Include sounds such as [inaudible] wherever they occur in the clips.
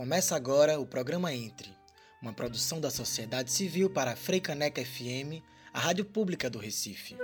Começa agora o programa Entre, uma produção da sociedade civil para a Freicaneca FM, a rádio pública do Recife.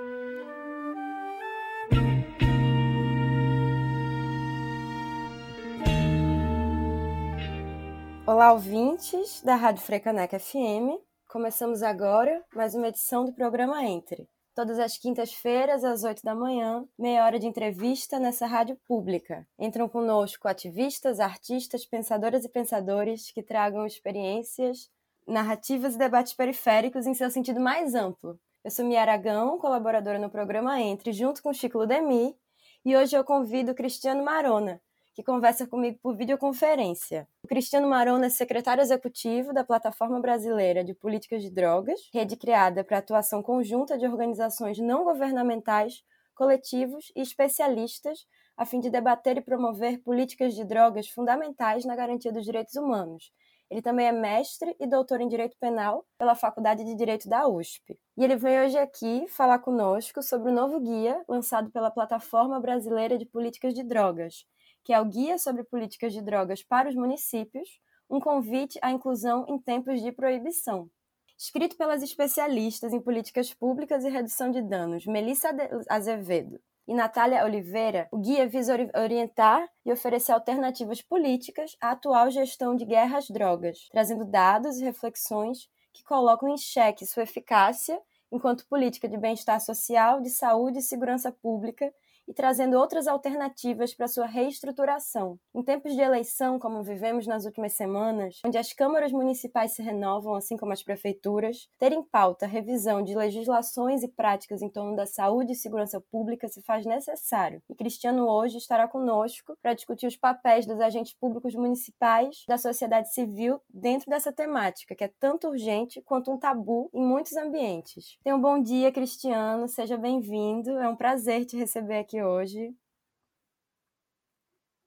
Olá, ouvintes da Rádio Frecaneca FM. Começamos agora mais uma edição do programa Entre. Todas as quintas-feiras, às 8 da manhã, meia hora de entrevista nessa rádio pública. Entram conosco ativistas, artistas, pensadoras e pensadores que tragam experiências, narrativas e debates periféricos em seu sentido mais amplo. Eu sou Mia Aragão, colaboradora no programa Entre, junto com Chico Ludemi, e hoje eu convido Cristiano Marona, que conversa comigo por videoconferência. O Cristiano Marona é secretário executivo da Plataforma Brasileira de Políticas de Drogas, rede criada para atuação conjunta de organizações não governamentais, coletivos e especialistas a fim de debater e promover políticas de drogas fundamentais na garantia dos direitos humanos. Ele também é mestre e doutor em Direito Penal pela Faculdade de Direito da USP. E ele vem hoje aqui falar conosco sobre o novo guia lançado pela Plataforma Brasileira de Políticas de Drogas, que é o Guia sobre Políticas de Drogas para os Municípios, um convite à inclusão em tempos de proibição. Escrito pelas especialistas em políticas públicas e redução de danos Melissa Azevedo e Natália Oliveira, o guia visa orientar e oferecer alternativas políticas à atual gestão de guerra às drogas, trazendo dados e reflexões que colocam em xeque sua eficácia enquanto política de bem-estar social, de saúde e segurança pública e trazendo outras alternativas para sua reestruturação. Em tempos de eleição, como vivemos nas últimas semanas, onde as câmaras municipais se renovam, assim como as prefeituras, ter em pauta revisão de legislações e práticas em torno da saúde e segurança pública se faz necessário. E Cristiano hoje estará conosco para discutir os papéis dos agentes públicos municipais, da sociedade civil dentro dessa temática, que é tanto urgente quanto um tabu em muitos ambientes. Tenha um bom dia, Cristiano, seja bem-vindo. É um prazer te receber aqui aqui hoje.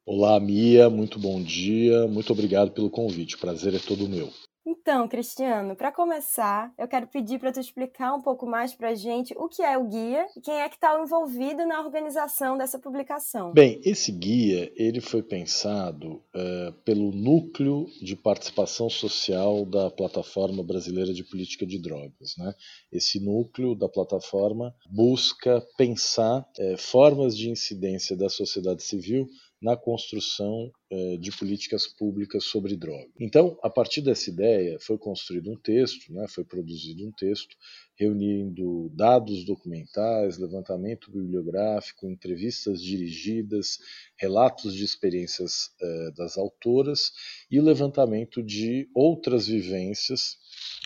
Olá, Mia, muito bom dia, muito obrigado pelo convite, o prazer é todo meu. Então, Cristiano, para começar, eu quero pedir para tu explicar um pouco mais para a gente o que é o guia e quem é que está envolvido na organização dessa publicação. Bem, esse guia ele foi pensado uh, pelo núcleo de participação social da plataforma brasileira de política de drogas. Né? Esse núcleo da plataforma busca pensar uh, formas de incidência da sociedade civil na construção eh, de políticas públicas sobre droga. Então, a partir dessa ideia, foi construído um texto, né, foi produzido um texto reunindo dados documentais, levantamento bibliográfico, entrevistas dirigidas, relatos de experiências eh, das autoras e o levantamento de outras vivências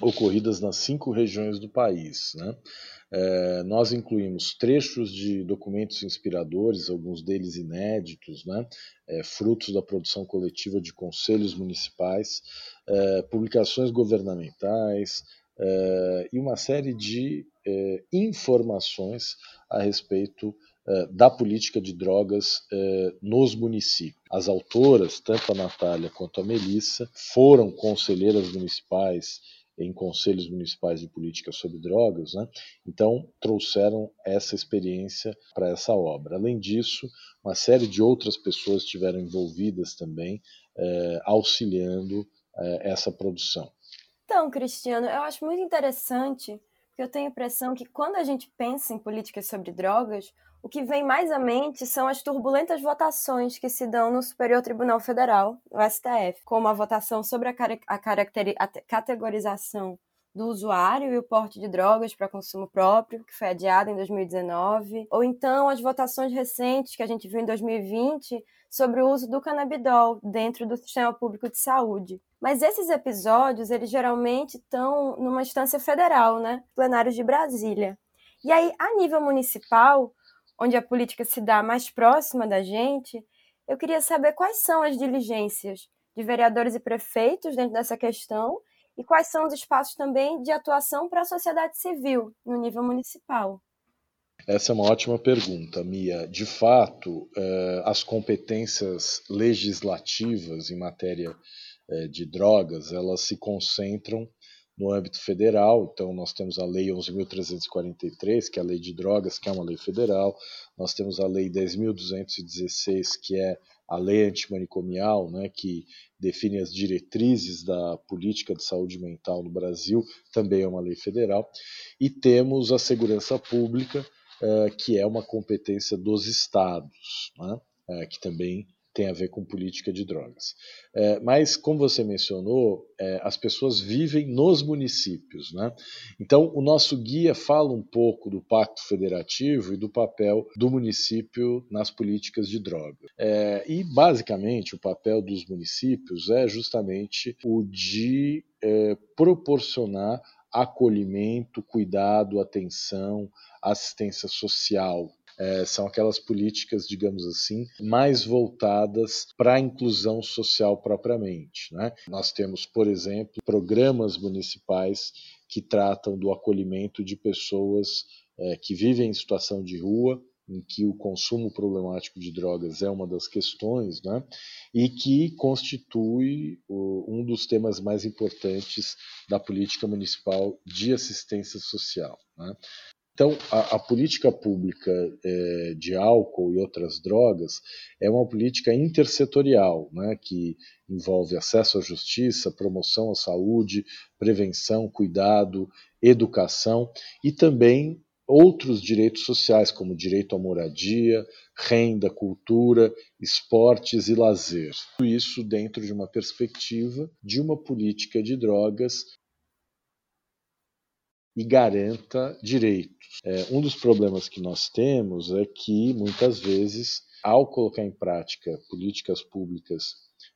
ocorridas nas cinco regiões do país. Né? É, nós incluímos trechos de documentos inspiradores, alguns deles inéditos, né? É, frutos da produção coletiva de conselhos municipais, é, publicações governamentais e uma série de informações a respeito da política de drogas nos municípios. As autoras, tanto a Natália quanto a Melissa, foram conselheiras municipais em conselhos municipais de política sobre drogas, né? então trouxeram essa experiência para essa obra. Além disso, uma série de outras pessoas estiveram envolvidas também, eh, auxiliando eh, essa produção. Então, Cristiano, eu acho muito interessante, porque eu tenho a impressão que quando a gente pensa em políticas sobre drogas, o que vem mais à mente são as turbulentas votações que se dão no Superior Tribunal Federal, o STF, como a votação sobre a, a, a categorização do usuário e o porte de drogas para consumo próprio, que foi adiada em 2019, ou então as votações recentes que a gente viu em 2020 sobre o uso do canabidol dentro do sistema público de saúde. Mas esses episódios, eles geralmente estão numa instância federal, né? Plenários de Brasília. E aí, a nível municipal, onde a política se dá mais próxima da gente, eu queria saber quais são as diligências de vereadores e prefeitos dentro dessa questão e quais são os espaços também de atuação para a sociedade civil no nível municipal. Essa é uma ótima pergunta, Mia. De fato, eh, as competências legislativas em matéria eh, de drogas, elas se concentram no âmbito federal. Então, nós temos a Lei 11.343, que é a Lei de Drogas, que é uma lei federal. Nós temos a Lei 10.216, que é a lei antimanicomial, né, que define as diretrizes da política de saúde mental no Brasil, também é uma lei federal, e temos a segurança pública, eh, que é uma competência dos estados, né, eh, que também tem a ver com política de drogas. É, mas, como você mencionou, é, as pessoas vivem nos municípios. Né? Então, o nosso guia fala um pouco do Pacto Federativo e do papel do município nas políticas de drogas. É, e, basicamente, o papel dos municípios é justamente o de é, proporcionar acolhimento, cuidado, atenção, assistência social é, são aquelas políticas, digamos assim, mais voltadas para a inclusão social propriamente. Né? Nós temos, por exemplo, programas municipais que tratam do acolhimento de pessoas é, que vivem em situação de rua, em que o consumo problemático de drogas é uma das questões, né? e que constitui o, um dos temas mais importantes da política municipal de assistência social. Né? Então, a, a política pública é, de álcool e outras drogas é uma política intersetorial, né, que envolve acesso à justiça, promoção à saúde, prevenção, cuidado, educação e também outros direitos sociais, como direito à moradia, renda, cultura, esportes e lazer. Tudo isso dentro de uma perspectiva de uma política de drogas e garanta direitos. É, um dos problemas que nós temos é que, muitas vezes, ao colocar em prática políticas públicas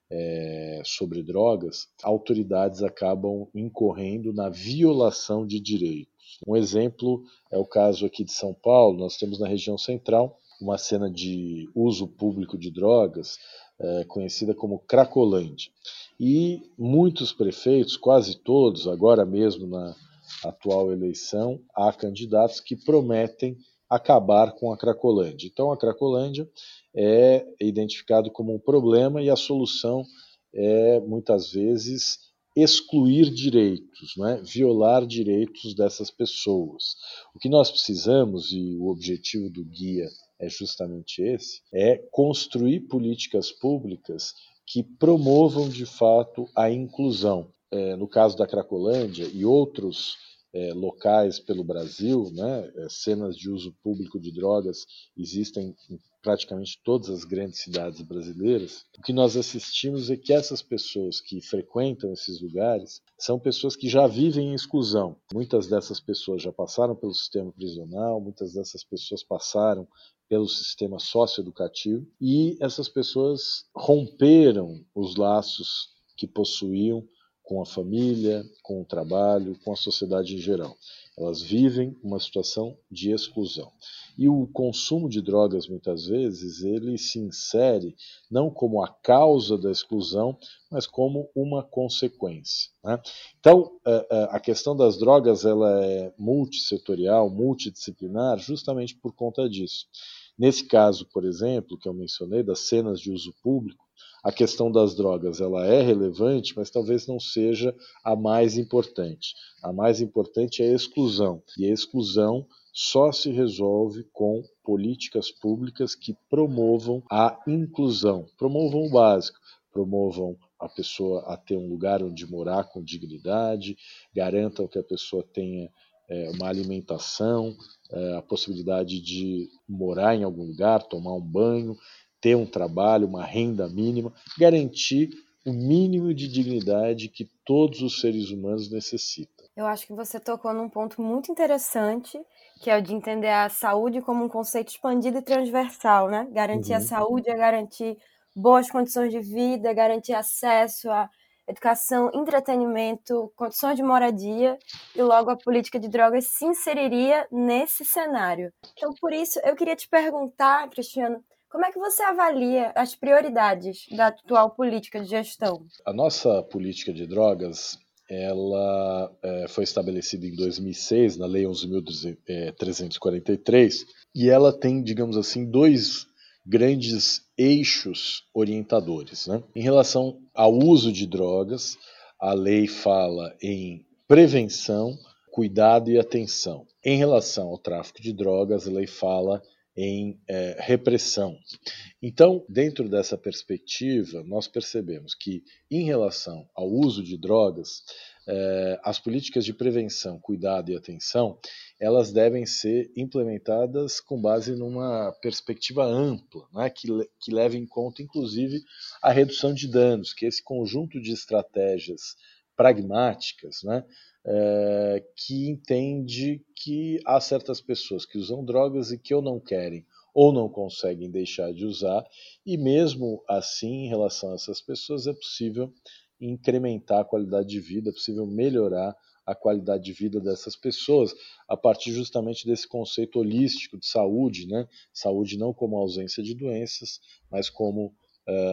é, sobre drogas, autoridades acabam incorrendo na violação de direitos. Um exemplo é o caso aqui de São Paulo, nós temos na região central uma cena de uso público de drogas é, conhecida como Cracolândia. E muitos prefeitos, quase todos, agora mesmo na, atual eleição, há candidatos que prometem acabar com a Cracolândia. Então, a Cracolândia é identificado como um problema e a solução é, muitas vezes, excluir direitos, é? violar direitos dessas pessoas. O que nós precisamos, e o objetivo do guia é justamente esse, é construir políticas públicas que promovam de fato a inclusão. É, no caso da Cracolândia e outros é, locais pelo Brasil, né, é, cenas de uso público de drogas existem em praticamente todas as grandes cidades brasileiras. O que nós assistimos é que essas pessoas que frequentam esses lugares são pessoas que já vivem em exclusão. Muitas dessas pessoas já passaram pelo sistema prisional, muitas dessas pessoas passaram pelo sistema socioeducativo e essas pessoas romperam os laços que possuíam com a família, com o trabalho, com a sociedade em geral. Elas vivem uma situação de exclusão. E o consumo de drogas, muitas vezes, ele se insere não como a causa da exclusão, mas como uma consequência. Né? Então, é, é, a questão das drogas ela é multissetorial, multidisciplinar, justamente por conta disso. Nesse caso, por exemplo, que eu mencionei, das cenas de uso público, a questão das drogas ela é relevante, mas talvez não seja a mais importante. A mais importante é a exclusão, e a exclusão só se resolve com políticas públicas que promovam a inclusão, promovam o básico, promovam a pessoa a ter um lugar onde morar com dignidade, garantam que a pessoa tenha é, uma alimentação, é, a possibilidade de morar em algum lugar, tomar um banho, ter um trabalho, uma renda mínima, garantir o mínimo de dignidade que todos os seres humanos necessitam. Eu acho que você tocou num ponto muito interessante, que é o de entender a saúde como um conceito expandido e transversal, né? Garantir uhum. a saúde é garantir boas condições de vida, garantir acesso a educação, entretenimento, condições de moradia, e logo a política de drogas se inseriria nesse cenário. Então, por isso, eu queria te perguntar, Cristiano, como é que você avalia as prioridades da atual política de gestão? A nossa política de drogas ela é, foi estabelecida em 2006 na Lei 11.343 e ela tem, digamos assim, dois grandes eixos orientadores. Né? Em relação ao uso de drogas, a lei fala em prevenção, cuidado e atenção. Em relação ao tráfico de drogas, a lei fala em é, repressão. Então, dentro dessa perspectiva, nós percebemos que, em relação ao uso de drogas, é, as políticas de prevenção, cuidado e atenção, elas devem ser implementadas com base numa perspectiva ampla, né, que, que leve em conta, inclusive, a redução de danos, que esse conjunto de estratégias pragmáticas, né, é, que entende que há certas pessoas que usam drogas e que ou não querem ou não conseguem deixar de usar, e mesmo assim, em relação a essas pessoas, é possível incrementar a qualidade de vida, é possível melhorar a qualidade de vida dessas pessoas a partir justamente desse conceito holístico de saúde, né? Saúde não como ausência de doenças, mas como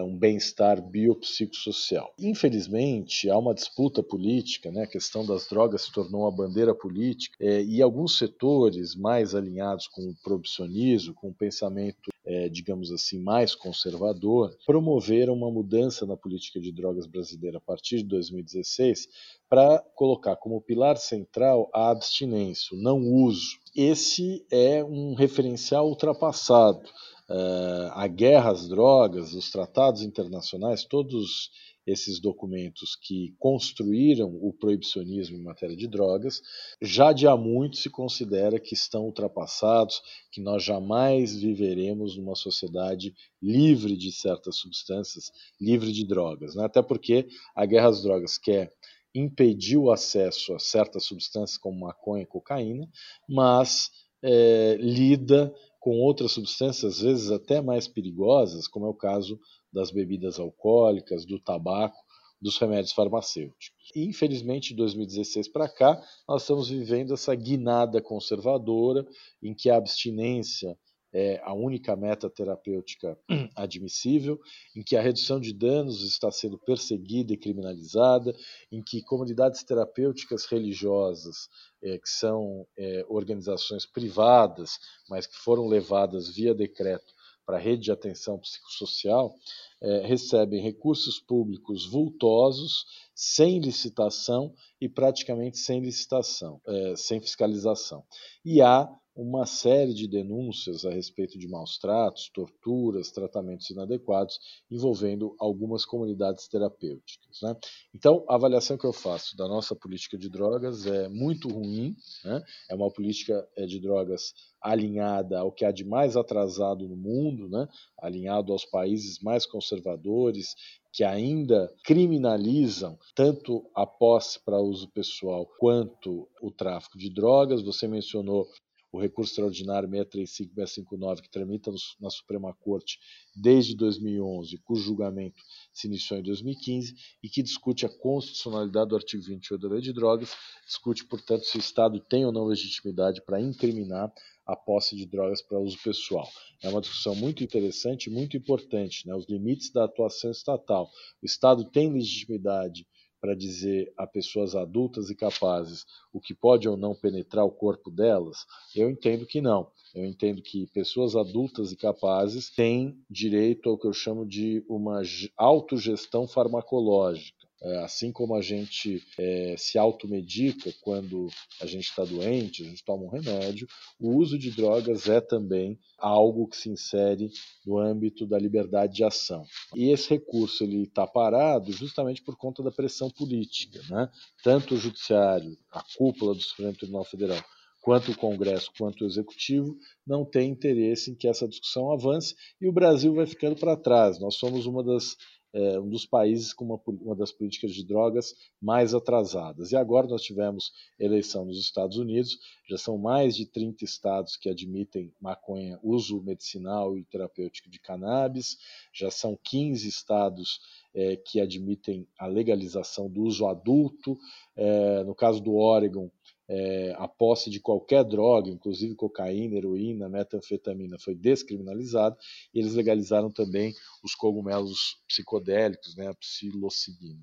um bem-estar biopsicossocial. Infelizmente, há uma disputa política, né? a questão das drogas se tornou uma bandeira política, é, e alguns setores mais alinhados com o proibicionismo, com o pensamento é, digamos assim, mais conservador, promoveram uma mudança na política de drogas brasileira a partir de 2016 para colocar como pilar central a abstinência, o não uso. Esse é um referencial ultrapassado uh, a guerra às drogas, os tratados internacionais, todos esses documentos que construíram o proibicionismo em matéria de drogas, já de há muito se considera que estão ultrapassados, que nós jamais viveremos numa sociedade livre de certas substâncias, livre de drogas. Né? Até porque a guerra às drogas quer impedir o acesso a certas substâncias como maconha e cocaína, mas é, lida com outras substâncias, às vezes até mais perigosas, como é o caso das bebidas alcoólicas, do tabaco, dos remédios farmacêuticos. E, infelizmente, de 2016 para cá, nós estamos vivendo essa guinada conservadora em que a abstinência é a única meta terapêutica [clears throat] admissível, em que a redução de danos está sendo perseguida e criminalizada, em que comunidades terapêuticas religiosas, é, que são é, organizações privadas, mas que foram levadas via decreto para a rede de atenção psicossocial, é, recebem recursos públicos vultosos, sem licitação e praticamente sem licitação, é, sem fiscalização. E há uma série de denúncias a respeito de maus tratos, torturas, tratamentos inadequados envolvendo algumas comunidades terapêuticas. Né? Então, a avaliação que eu faço da nossa política de drogas é muito ruim, né? é uma política é, de drogas alinhada ao que há de mais atrasado no mundo, né? alinhado aos países mais conservadores, que ainda criminalizam tanto a posse para uso pessoal quanto o tráfico de drogas. Você mencionou o recurso extraordinário 635-659, que tramita na Suprema Corte desde 2011, cujo julgamento se iniciou em 2015, e que discute a constitucionalidade do artigo 28 da Lei de Drogas, discute, portanto, se o Estado tem ou não legitimidade para incriminar a posse de drogas para uso pessoal. É uma discussão muito interessante e muito importante, né? os limites da atuação estatal. O Estado tem legitimidade para dizer a pessoas adultas e capazes o que pode ou não penetrar o corpo delas? Eu entendo que não. Eu entendo que pessoas adultas e capazes têm direito ao que eu chamo de uma autogestão farmacológica. É, assim como a gente é, se automedica quando a gente está doente, a gente toma um remédio, o uso de drogas é também algo que se insere no âmbito da liberdade de ação. E esse recurso ele está parado justamente por conta da pressão política, né? Tanto o judiciário, a cúpula do Supremo Tribunal Federal, quanto o Congresso, quanto o Executivo, não tem interesse em que essa discussão avance e o Brasil vai ficando para trás. Nós somos uma das é, um dos países com uma, uma, das políticas de drogas mais atrasadas. E agora nós tivemos eleição nos Estados Unidos, já são mais de 30 estados que admitem maconha, uso medicinal e terapêutico de cannabis, já são 15 estados é, que admitem a legalização do uso adulto. É, no caso do Oregon, é, a posse de qualquer droga, inclusive cocaína, heroína, metanfetamina, foi descriminalizada e eles legalizaram também os cogumelos psicodélicos, né, a psilocibina.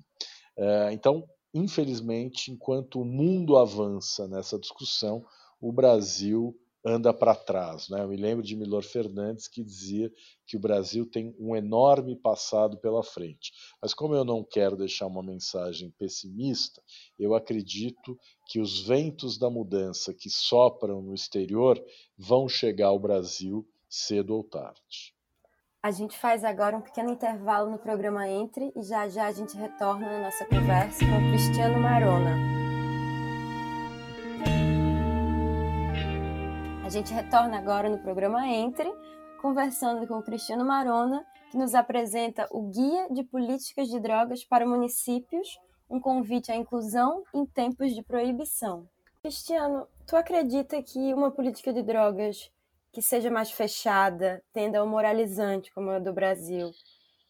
É, então, infelizmente, enquanto o mundo avança nessa discussão, o Brasil anda para trás. Né? Eu me lembro de Milor Fernandes que dizia que o Brasil tem um enorme passado pela frente. Mas como eu não quero deixar uma mensagem pessimista, eu acredito que os ventos da mudança que sopram no exterior vão chegar ao Brasil cedo ou tarde. A gente faz agora um pequeno intervalo no programa Entre e já já a gente retorna na nossa conversa com o Cristiano Marona. Gente retorna agora no programa Entre, conversando com o Cristiano Marona, que nos apresenta o Guia de Políticas de Drogas para Municípios, um convite à inclusão em tempos de proibição. Cristiano, tu acredita que uma política de drogas que seja mais fechada, tenda ao moralizante, como a do Brasil,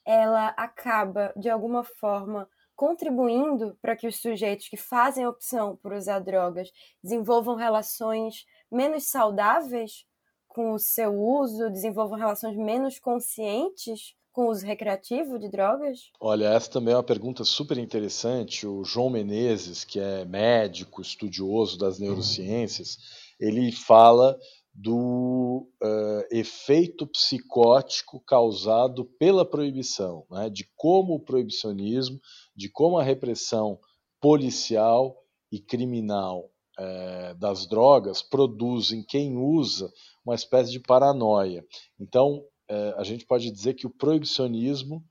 ela acaba, de alguma forma, contribuindo para que os sujeitos que fazem a opção por usar drogas desenvolvam relações menos saudáveis com o seu uso, desenvolvam relações menos conscientes com o uso recreativo de drogas? Olha, essa também é uma pergunta super interessante. O João Menezes, que é médico, estudioso das neurociências, ele fala do uh, efeito psicótico causado pela proibição, né? de como o proibicionismo, de como a repressão policial e criminal uh, das drogas produz em quem usa uma espécie de paranoia. Então, uh, a gente pode dizer que o proibicionismo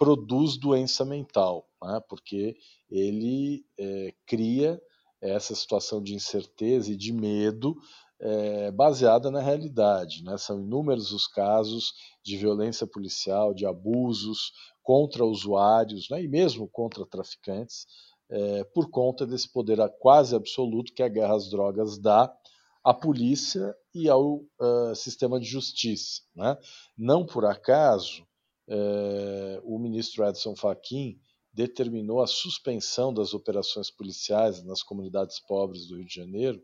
produz doença mental, né? porque ele cria essa situação de incerteza e de medo é, baseada na realidade. Né? São inúmeros os casos de violência policial, de abusos contra usuários né? e mesmo contra traficantes, é, por conta desse poder quase absoluto que a guerra às drogas dá à polícia e ao uh, sistema de justiça. Né? Não por acaso, é, o ministro Edson Fachin determinou a suspensão das operações policiais nas comunidades pobres do Rio de Janeiro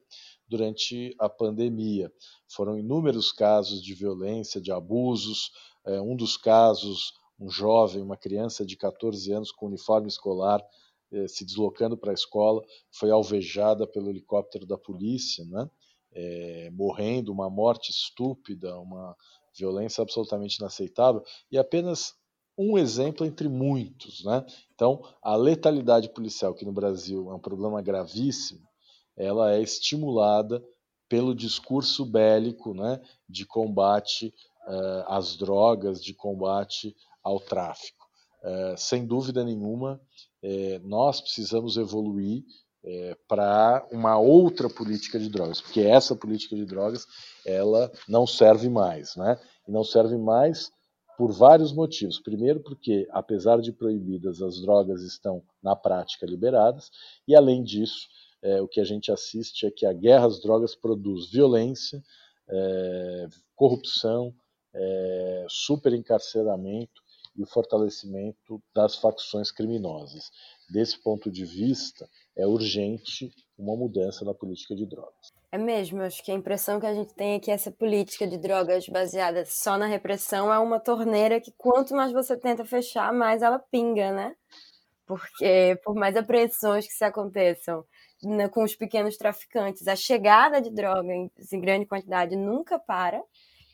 durante a pandemia. Foram inúmeros casos de violência, de abusos. É, um dos casos, um jovem, uma criança de 14 anos com uniforme escolar, é, se deslocando para a escola, foi alvejada pelo helicóptero da polícia, né? É, morrendo, uma morte estúpida, uma violência absolutamente inaceitável, e apenas um exemplo entre muitos. Né? Então, a letalidade policial, que no Brasil é um problema gravíssimo, ela é estimulada pelo discurso bélico né, de combate uh, às drogas, de combate ao tráfico. Uh, sem dúvida nenhuma, uh, nós precisamos evoluir para uma outra política de drogas, porque essa política de drogas ela não serve mais, né? E não serve mais por vários motivos. Primeiro, porque apesar de proibidas, as drogas estão na prática liberadas, e além disso, é, o que a gente assiste é que a guerra às drogas produz violência, é, corrupção, é, superencarceramento e o fortalecimento das facções criminosas. Desse ponto de vista, é urgente uma mudança na política de drogas. É mesmo, acho que a impressão que a gente tem é que essa política de drogas baseada só na repressão é uma torneira que quanto mais você tenta fechar, mais ela pinga, né? Porque por mais apreensões que se aconteçam né, com os pequenos traficantes. A chegada de droga em, em grande quantidade nunca para.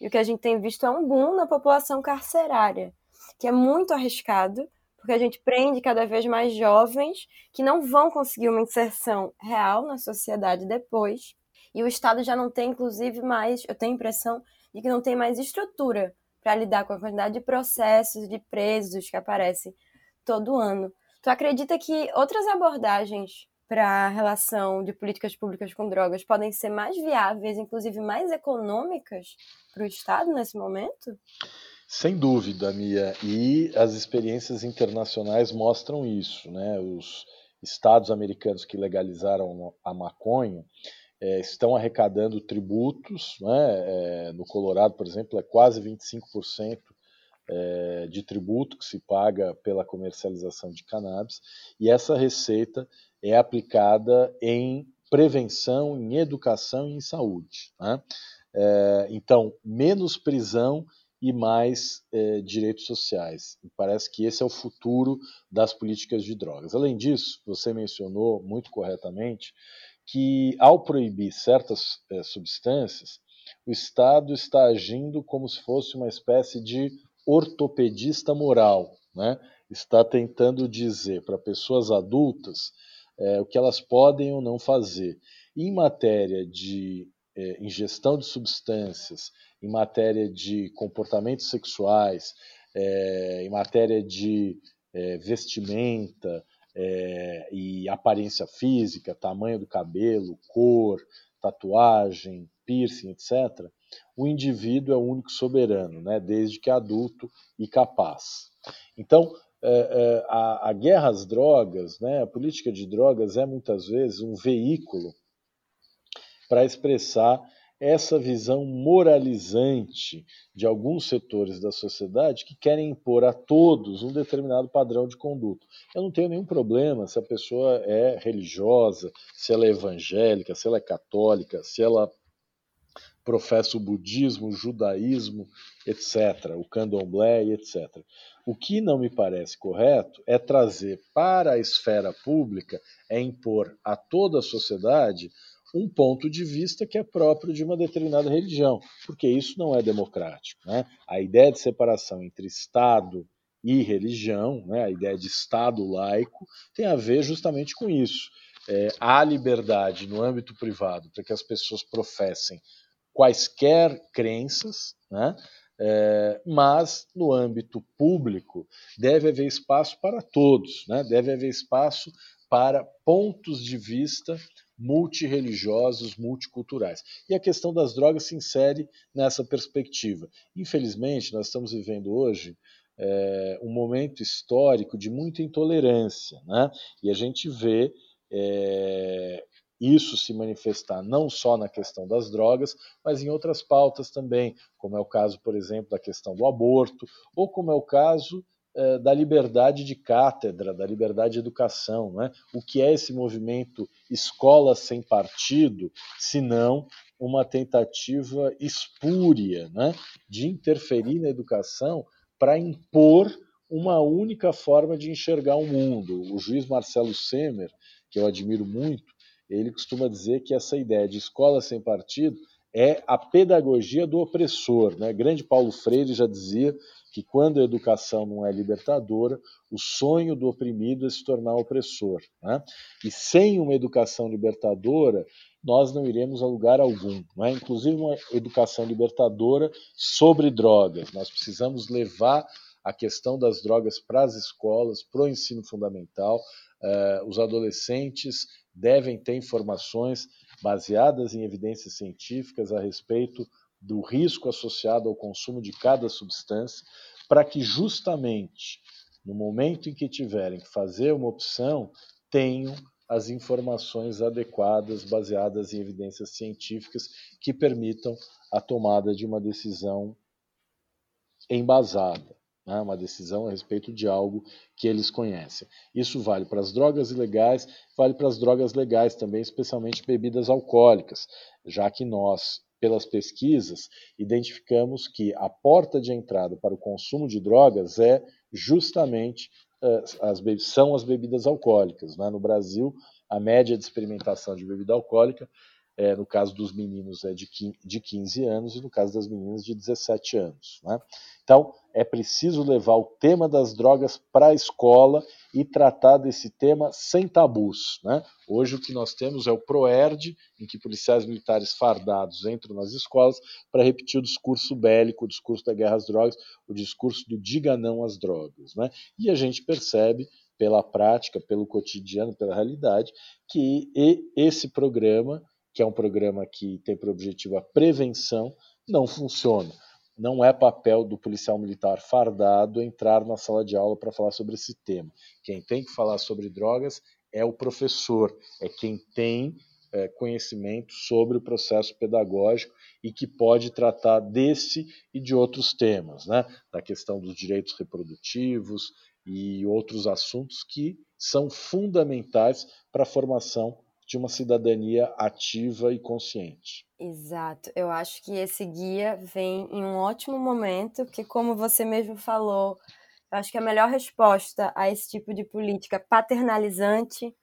E o que a gente tem visto é um boom na população carcerária, que é muito arriscado, porque a gente prende cada vez mais jovens que não vão conseguir uma inserção real na sociedade depois. E o Estado já não tem, inclusive, mais, eu tenho a impressão de que não tem mais estrutura para lidar com a quantidade de processos de presos que aparecem todo ano. Tu acredita que outras abordagens para a relação de políticas públicas com drogas podem ser mais viáveis, inclusive mais econômicas para o Estado nesse momento? Sem dúvida, Mia. E as experiências internacionais mostram isso. Né? Os estados americanos que legalizaram a maconha é, estão arrecadando tributos. Né? É, no Colorado, por exemplo, é quase 25% é, de tributo que se paga pela comercialização de cannabis. E essa receita é aplicada em prevenção, em educação e em saúde. Né? É, então, menos prisão e mais é, direitos sociais. E parece que esse é o futuro das políticas de drogas. Além disso, você mencionou muito corretamente que, ao proibir certas é, substâncias, o Estado está agindo como se fosse uma espécie de ortopedista moral. Né? Está tentando dizer para pessoas adultas é, o que elas podem ou não fazer. Em matéria de é, ingestão de substâncias, em matéria de comportamentos sexuais, é, em matéria de é, vestimenta é, e aparência física, tamanho do cabelo, cor, tatuagem, piercing, etc., o indivíduo é o único soberano, né, desde que adulto e capaz. Então, é, é, a, a, guerra às drogas, né, a política de drogas é muitas vezes um veículo para expressar essa visão moralizante de alguns setores da sociedade que querem impor a todos um determinado padrão de conduta. Eu não tenho nenhum problema se a pessoa é religiosa, se ela é evangélica, se ela é católica, se ela professa o budismo, o judaísmo, etc., o candomblé, etc. O que não me parece correto é trazer para a esfera pública, é impor a toda a sociedade um ponto de vista que é próprio de uma determinada religião, porque isso não é democrático. Né? A ideia de separação entre Estado e religião, né, a ideia de Estado laico, tem a ver justamente com isso. É, há liberdade no âmbito privado para que as pessoas professem quaisquer crenças, né? É, mas no âmbito público deve haver espaço para todos, né? deve haver espaço para pontos de vista multireligiosos, multiculturais. E a questão das drogas se insere nessa perspectiva. Infelizmente, nós estamos vivendo hoje é, um momento histórico de muita intolerância, né? e a gente vê é, isso se manifestar não só na questão das drogas, mas em outras pautas também, como é o caso, por exemplo, da questão do aborto, ou como é o caso eh, da liberdade de cátedra, da liberdade de educação. Né? O que é esse movimento escola sem partido, se não uma tentativa espúria né? de interferir na educação para impor uma única forma de enxergar o mundo. O juiz Marcelo Semer, que eu admiro muito, ele costuma dizer que essa ideia de escola sem partido é a pedagogia do opressor. Né? Grande Paulo Freire já dizia que quando a educação não é libertadora, o sonho do oprimido é se tornar opressor. Né? E sem uma educação libertadora, nós não iremos a lugar algum. Não é? Inclusive uma educação libertadora sobre drogas. Nós precisamos levar a questão das drogas para as escolas, para o ensino fundamental. Uh, os adolescentes devem ter informações baseadas em evidências científicas a respeito do risco associado ao consumo de cada substância, para que justamente no momento em que tiverem que fazer uma opção, tenham as informações adequadas, baseadas em evidências científicas, que permitam a tomada de uma decisão embasada né, uma decisão a respeito de algo que eles conhecem. Isso vale para as drogas ilegais, vale para as drogas legais também, especialmente bebidas alcoólicas, já que nós, pelas pesquisas, identificamos que a porta de entrada para o consumo de drogas é justamente uh, as são as bebidas alcoólicas. Né? No Brasil, a média de experimentação de bebida alcoólica é, no caso dos meninos é de 15 anos e no caso das meninas de 17 anos. Né? Então, é preciso levar o tema das drogas para a escola e tratar desse tema sem tabus. Né? Hoje o que nós temos é o PROERD, em que policiais militares fardados entram nas escolas para repetir o discurso bélico, o discurso da guerra às drogas, o discurso do diga não às drogas. Né? E a gente percebe pela prática, pelo cotidiano, pela realidade, que esse programa que é um programa que tem por objetivo a prevenção, não funciona. Não é papel do policial militar fardado entrar na sala de aula para falar sobre esse tema. Quem tem que falar sobre drogas é o professor, é quem tem é, conhecimento sobre o processo pedagógico e que pode tratar desse e de outros temas, né? da questão dos direitos reprodutivos e outros assuntos que são fundamentais para a formação de uma cidadania ativa e consciente. Exato. Eu acho que esse guia vem em um ótimo momento, porque, como você mesmo falou, eu acho que a melhor resposta a esse tipo de política paternalizante,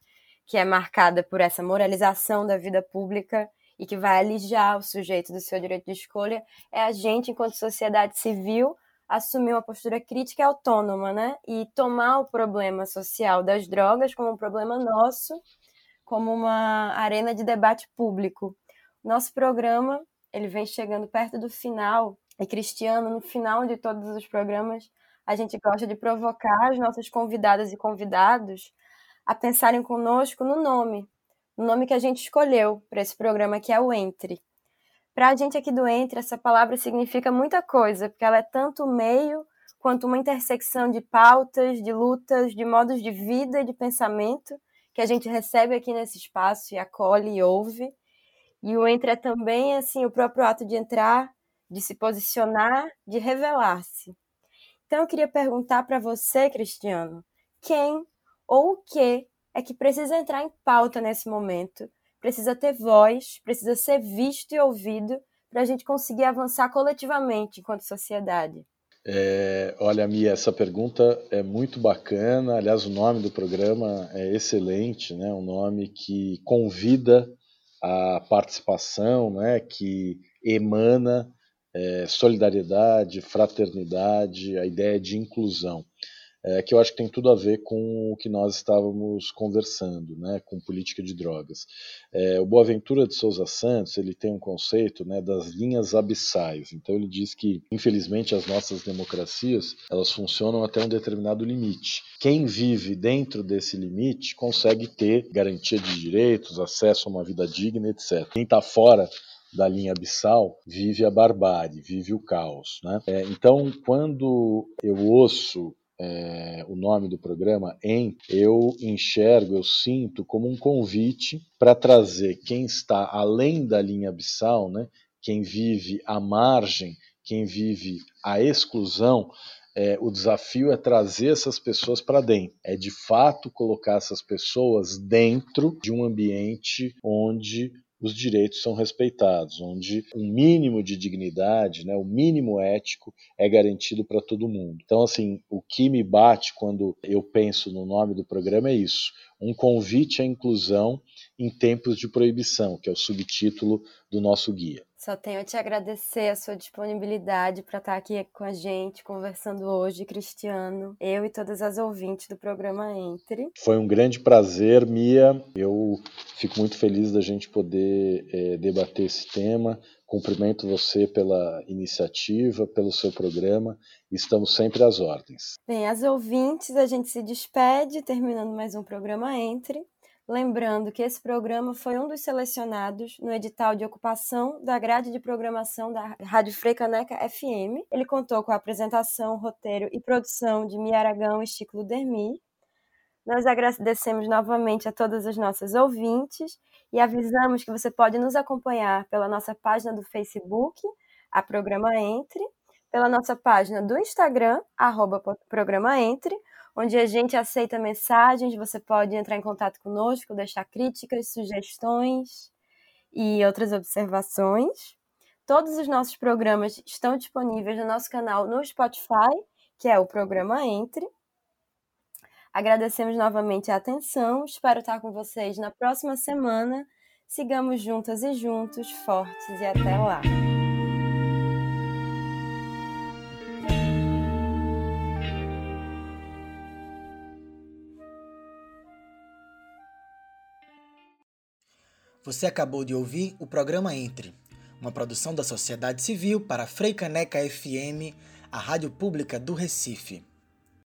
que é marcada por essa moralização da vida pública e que vai alijar o sujeito do seu direito de escolha, é a gente, enquanto sociedade civil, assumir uma postura crítica e autônoma, né? E tomar o problema social das drogas como um problema nosso como uma arena de debate público. Nosso programa, ele vem chegando perto do final, e Cristiano, no final de todos os programas, a gente gosta de provocar as nossas convidadas e convidados a pensarem conosco no nome, no nome que a gente escolheu para esse programa, que é o Entre. Para a gente aqui do Entre, essa palavra significa muita coisa, porque ela é tanto meio quanto uma intersecção de pautas, de lutas, de modos de vida e de pensamento que a gente recebe aqui nesse espaço e acolhe e ouve. E o entre é também assim o próprio ato de entrar, de se posicionar, de revelar-se. Então eu queria perguntar para você, Cristiano, quem ou o que é que precisa entrar em pauta nesse momento, precisa ter voz, precisa ser visto e ouvido para a gente conseguir avançar coletivamente enquanto sociedade. É, olha, Mia, essa pergunta é muito bacana. Aliás, o nome do programa é excelente, né? Um nome que convida a participação, né? Que emana é, solidariedade, fraternidade, a ideia de inclusão é, que eu acho que tem tudo a ver com o que nós estávamos conversando, né, com política de drogas. É, o Boaventura de Souza Santos ele tem um conceito né, das linhas abissais. Então ele diz que, infelizmente, as nossas democracias elas funcionam até um determinado limite. Quem vive dentro desse limite consegue ter garantia de direitos, acesso a uma vida digna, etc. Quem está fora da linha abissal vive a barbárie, vive o caos. Né? É, então, quando eu ouço é, o nome do programa, em, eu enxergo, eu sinto como um convite para trazer quem está além da linha abissal, né, quem vive à margem, quem vive à exclusão, é, o desafio é trazer essas pessoas para dentro, é de fato colocar essas pessoas dentro de um ambiente onde os direitos são respeitados, onde um mínimo de dignidade, né, o mínimo ético é garantido para todo mundo. Então, assim, o que me bate quando eu penso no nome do programa é isso: um convite à inclusão em tempos de proibição, que é o subtítulo do nosso guia. Só tenho a te agradecer a sua disponibilidade para estar aqui com a gente, conversando hoje, Cristiano, eu e todas as ouvintes do programa Entre. Foi um grande prazer, Mia. Eu fico muito feliz da gente poder é, debater esse tema. Cumprimento você pela iniciativa, pelo seu programa. Estamos sempre às ordens. Bem, as ouvintes, a gente se despede, terminando mais um programa Entre. Lembrando que esse programa foi um dos selecionados no edital de ocupação da grade de programação da Rádio Freicaneca FM. Ele contou com a apresentação, roteiro e produção de Mia Aragão e Chico Ludermi. Nós agradecemos novamente a todas as nossas ouvintes e avisamos que você pode nos acompanhar pela nossa página do Facebook, a Programa Entre, pela nossa página do Instagram, arroba Programa Entre, onde a gente aceita mensagens, você pode entrar em contato conosco, deixar críticas, sugestões e outras observações. Todos os nossos programas estão disponíveis no nosso canal no Spotify, que é o programa Entre. Agradecemos novamente a atenção, espero estar com vocês na próxima semana. Sigamos juntas e juntos, fortes e até lá! Você acabou de ouvir o programa Entre, uma produção da sociedade civil para Freicaneca FM, a rádio pública do Recife.